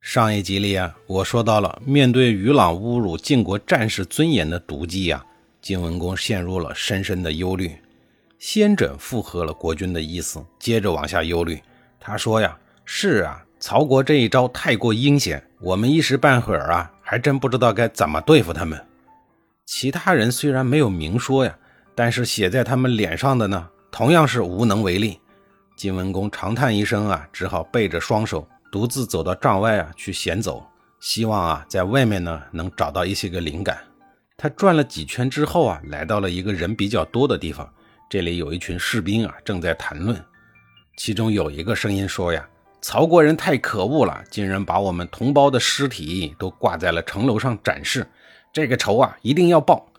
上一集里啊，我说到了，面对于朗侮辱晋国战士尊严的毒计啊，晋文公陷入了深深的忧虑。先轸附和了国君的意思，接着往下忧虑。他说呀：“是啊，曹国这一招太过阴险，我们一时半会儿啊，还真不知道该怎么对付他们。”其他人虽然没有明说呀，但是写在他们脸上的呢，同样是无能为力。晋文公长叹一声啊，只好背着双手。独自走到帐外啊，去闲走，希望啊，在外面呢能找到一些个灵感。他转了几圈之后啊，来到了一个人比较多的地方。这里有一群士兵啊，正在谈论。其中有一个声音说呀：“曹国人太可恶了，竟然把我们同胞的尸体都挂在了城楼上展示。这个仇啊，一定要报。”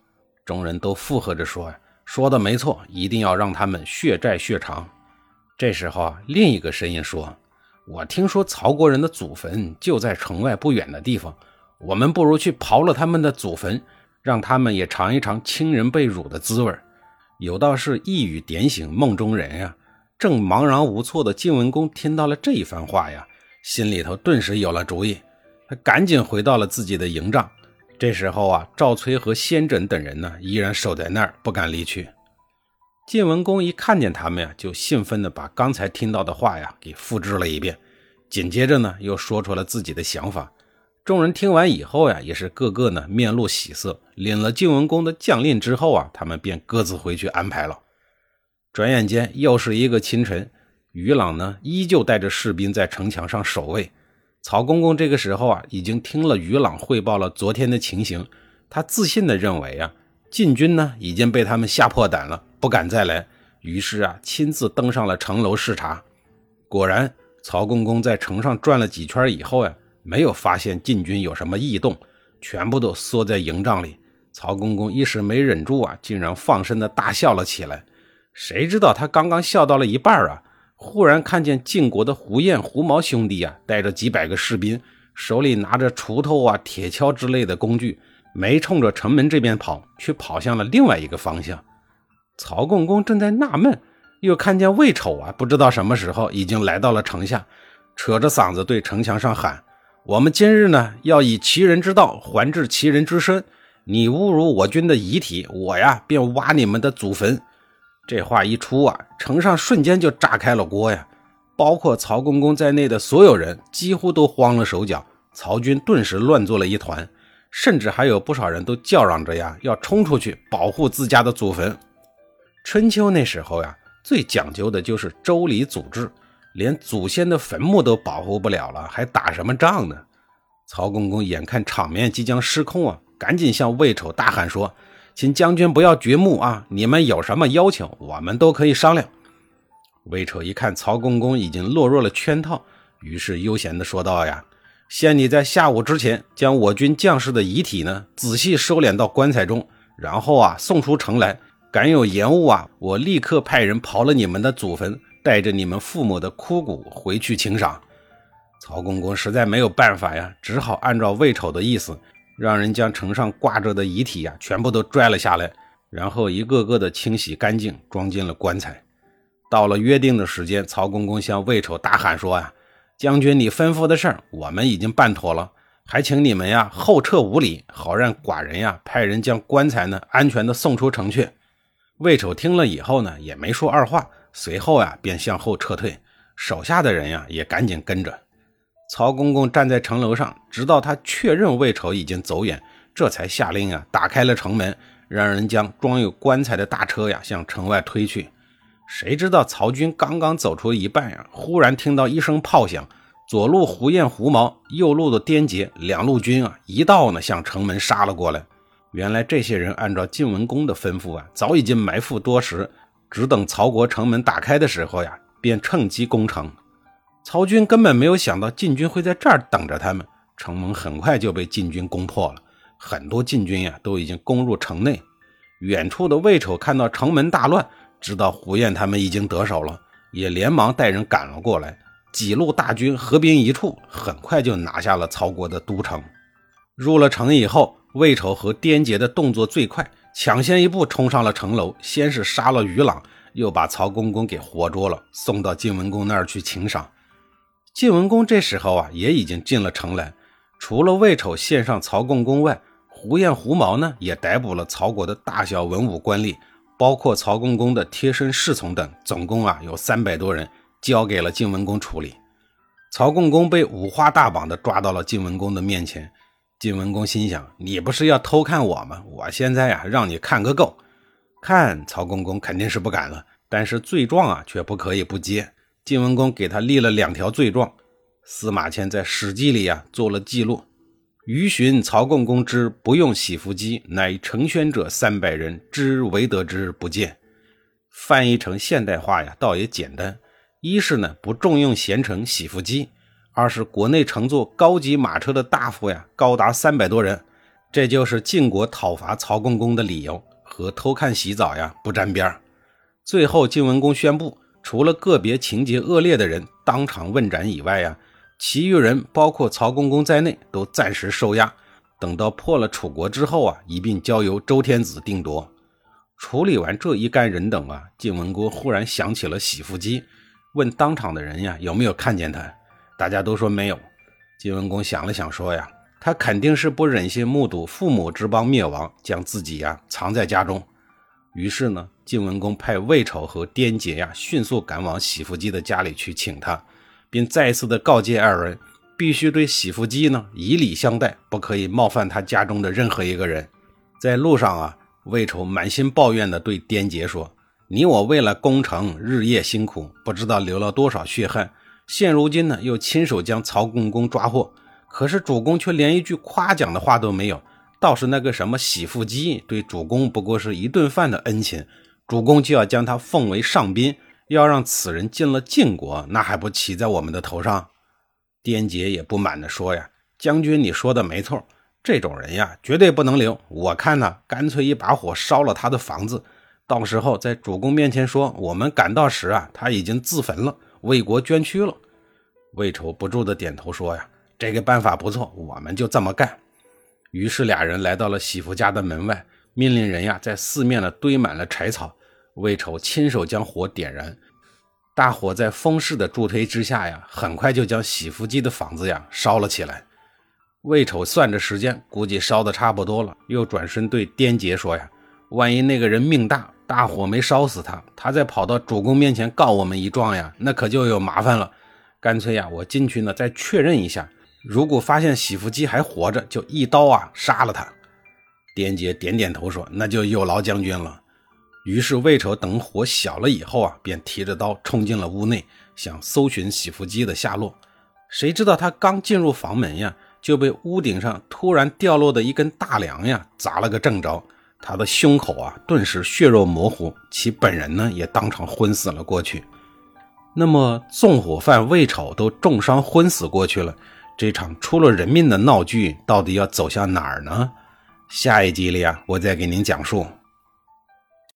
众人都附和着说：“呀，说的没错，一定要让他们血债血偿。”这时候啊，另一个声音说。我听说曹国人的祖坟就在城外不远的地方，我们不如去刨了他们的祖坟，让他们也尝一尝亲人被辱的滋味。有道是一语点醒梦中人呀。正茫然无措的晋文公听到了这一番话呀，心里头顿时有了主意，他赶紧回到了自己的营帐。这时候啊，赵崔和先轸等人呢，依然守在那儿不敢离去。晋文公一看见他们呀，就兴奋地把刚才听到的话呀给复制了一遍，紧接着呢又说出了自己的想法。众人听完以后呀，也是个个呢面露喜色，领了晋文公的将令之后啊，他们便各自回去安排了。转眼间又是一个清晨，于朗呢依旧带着士兵在城墙上守卫。曹公公这个时候啊，已经听了于朗汇报了昨天的情形，他自信地认为啊。晋军呢已经被他们吓破胆了，不敢再来。于是啊，亲自登上了城楼视察。果然，曹公公在城上转了几圈以后呀，没有发现晋军有什么异动，全部都缩在营帐里。曹公公一时没忍住啊，竟然放声的大笑了起来。谁知道他刚刚笑到了一半啊，忽然看见晋国的胡彦、胡毛兄弟啊，带着几百个士兵，手里拿着锄头啊、铁锹之类的工具。没冲着城门这边跑，却跑向了另外一个方向。曹公公正在纳闷，又看见魏丑啊，不知道什么时候已经来到了城下，扯着嗓子对城墙上喊：“我们今日呢，要以其人之道还治其人之身。你侮辱我军的遗体，我呀便挖你们的祖坟。”这话一出啊，城上瞬间就炸开了锅呀！包括曹公公在内的所有人几乎都慌了手脚，曹军顿时乱作了一团。甚至还有不少人都叫嚷着呀，要冲出去保护自家的祖坟。春秋那时候呀，最讲究的就是周礼祖制，连祖先的坟墓都保护不了了，还打什么仗呢？曹公公眼看场面即将失控啊，赶紧向魏丑大喊说：“请将军不要掘墓啊！你们有什么要求，我们都可以商量。”魏丑一看曹公公已经落入了圈套，于是悠闲地说道：“呀。”限你在下午之前将我军将士的遗体呢仔细收敛到棺材中，然后啊送出城来。敢有延误啊，我立刻派人刨了你们的祖坟，带着你们父母的枯骨回去请赏。曹公公实在没有办法呀，只好按照魏丑的意思，让人将城上挂着的遗体呀全部都拽了下来，然后一个个的清洗干净，装进了棺材。到了约定的时间，曹公公向魏丑大喊说呀。将军，你吩咐的事儿我们已经办妥了，还请你们呀后撤五里，好让寡人呀派人将棺材呢安全的送出城去。魏丑听了以后呢，也没说二话，随后呀便向后撤退，手下的人呀也赶紧跟着。曹公公站在城楼上，直到他确认魏丑已经走远，这才下令啊打开了城门，让人将装有棺材的大车呀向城外推去。谁知道曹军刚刚走出一半呀，忽然听到一声炮响，左路胡彦、胡毛，右路的颠杰两路军啊，一道呢向城门杀了过来。原来这些人按照晋文公的吩咐啊，早已经埋伏多时，只等曹国城门打开的时候呀，便趁机攻城。曹军根本没有想到晋军会在这儿等着他们，城门很快就被晋军攻破了，很多晋军呀都已经攻入城内。远处的魏丑看到城门大乱，知道胡彦他们已经得手了，也连忙带人赶了过来，几路大军合兵一处，很快就拿下了曹国的都城。入了城以后，魏丑和颠杰的动作最快，抢先一步冲上了城楼，先是杀了于朗，又把曹公公给活捉了，送到晋文公那儿去请赏。晋文公这时候啊，也已经进了城来，除了魏丑献上曹公公外，胡彦、胡毛呢，也逮捕了曹国的大小文武官吏，包括曹公公的贴身侍从等，总共啊有三百多人，交给了晋文公处理。曹共公被五花大绑的抓到了晋文公的面前，晋文公心想：你不是要偷看我吗？我现在呀，让你看个够！看曹公公肯定是不敢了，但是罪状啊，却不可以不接。晋文公给他立了两条罪状，司马迁在《史记》里呀做了记录。余寻曹共公之不用洗服机，乃成宣者三百人，之为得之不见。翻译成现代化呀，倒也简单。一是呢不重用贤臣洗服机，二是国内乘坐高级马车的大夫呀高达三百多人，这就是晋国讨伐曹公公的理由，和偷看洗澡呀不沾边儿最后晋文公宣布，除了个别情节恶劣的人当场问斩以外呀。其余人，包括曹公公在内，都暂时收押，等到破了楚国之后啊，一并交由周天子定夺。处理完这一干人等啊，晋文公忽然想起了洗腹机，问当场的人呀有没有看见他，大家都说没有。晋文公想了想，说呀，他肯定是不忍心目睹父母之邦灭亡，将自己呀藏在家中。于是呢，晋文公派魏丑和颠杰呀迅速赶往洗服机的家里去请他。并再次的告诫二人，必须对洗服机呢以礼相待，不可以冒犯他家中的任何一个人。在路上啊，魏丑满心抱怨的对颠杰说：“你我为了攻城日夜辛苦，不知道流了多少血汗。现如今呢，又亲手将曹公公抓获，可是主公却连一句夸奖的话都没有。倒是那个什么洗腹机，对主公不过是一顿饭的恩情，主公就要将他奉为上宾。”要让此人进了晋国，那还不骑在我们的头上？颠杰也不满地说：“呀，将军，你说的没错，这种人呀，绝对不能留。我看呢，干脆一把火烧了他的房子，到时候在主公面前说，我们赶到时啊，他已经自焚了，为国捐躯了。”魏丑不住地点头说：“呀，这个办法不错，我们就这么干。”于是俩人来到了喜福家的门外，命令人呀，在四面呢堆满了柴草。魏丑亲手将火点燃，大火在风势的助推之下呀，很快就将洗服机的房子呀烧了起来。魏丑算着时间，估计烧的差不多了，又转身对颠杰说：“呀，万一那个人命大，大火没烧死他，他再跑到主公面前告我们一状呀，那可就有麻烦了。干脆呀，我进去呢再确认一下，如果发现洗服机还活着，就一刀啊杀了他。”颠杰点点头说：“那就有劳将军了。”于是魏丑等火小了以后啊，便提着刀冲进了屋内，想搜寻洗服机的下落。谁知道他刚进入房门呀，就被屋顶上突然掉落的一根大梁呀砸了个正着，他的胸口啊顿时血肉模糊，其本人呢也当场昏死了过去。那么纵火犯魏丑都重伤昏死过去了，这场出了人命的闹剧到底要走向哪儿呢？下一集里啊，我再给您讲述。